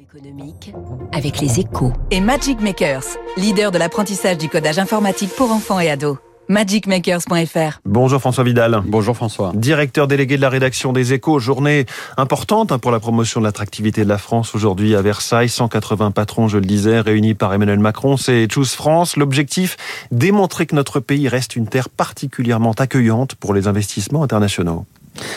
économique avec les échos. Et Magic Makers, leader de l'apprentissage du codage informatique pour enfants et ados. magicmakers.fr. Bonjour François Vidal. Bonjour François. Directeur délégué de la rédaction des Échos. Journée importante hein, pour la promotion de l'attractivité de la France aujourd'hui à Versailles. 180 patrons, je le disais, réunis par Emmanuel Macron. C'est Choose France. L'objectif, démontrer que notre pays reste une terre particulièrement accueillante pour les investissements internationaux.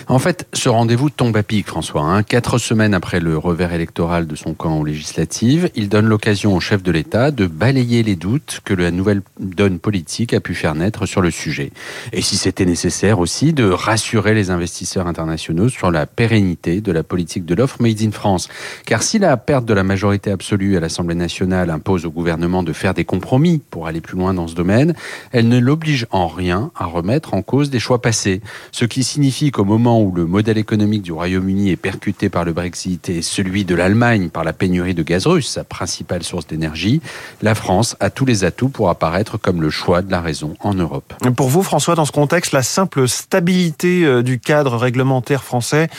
En fait, ce rendez-vous tombe à pic, François. Hein. Quatre semaines après le revers électoral de son camp aux législatives, il donne l'occasion au chef de l'État de balayer les doutes que la nouvelle donne politique a pu faire naître sur le sujet. Et si c'était nécessaire aussi, de rassurer les investisseurs internationaux sur la pérennité de la politique de l'offre Made in France. Car si la perte de la majorité absolue à l'Assemblée nationale impose au gouvernement de faire des compromis pour aller plus loin dans ce domaine, elle ne l'oblige en rien à remettre en cause des choix passés. Ce qui signifie moment où le modèle économique du Royaume-Uni est percuté par le Brexit et celui de l'Allemagne par la pénurie de gaz russe, sa principale source d'énergie, la France a tous les atouts pour apparaître comme le choix de la raison en Europe. Pour vous, François, dans ce contexte, la simple stabilité euh, du cadre réglementaire français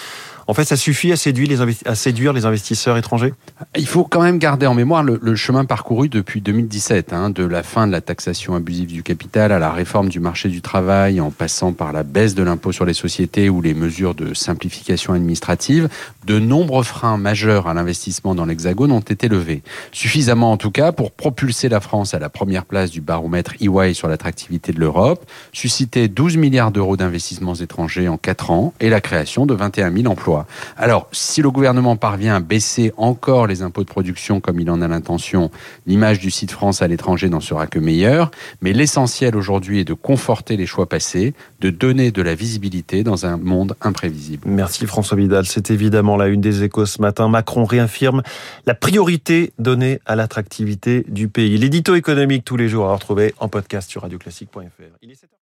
en fait, ça suffit à séduire les, investisseurs étrangers? Il faut quand même garder en mémoire le, chemin parcouru depuis 2017, hein, de la fin de la taxation abusive du capital à la réforme du marché du travail, en passant par la baisse de l'impôt sur les sociétés ou les mesures de simplification administrative. De nombreux freins majeurs à l'investissement dans l'Hexagone ont été levés. Suffisamment en tout cas pour propulser la France à la première place du baromètre EY sur l'attractivité de l'Europe, susciter 12 milliards d'euros d'investissements étrangers en 4 ans et la création de 21 000 emplois. Alors, si le gouvernement parvient à baisser encore les impôts de production comme il en a l'intention, l'image du site France à l'étranger n'en sera que meilleure. Mais l'essentiel aujourd'hui est de conforter les choix passés, de donner de la visibilité dans un monde imprévisible. Merci François Vidal. C'est évidemment la une des échos ce matin. Macron réaffirme la priorité donnée à l'attractivité du pays. L'édito économique tous les jours à retrouver en podcast sur radioclassique.fr.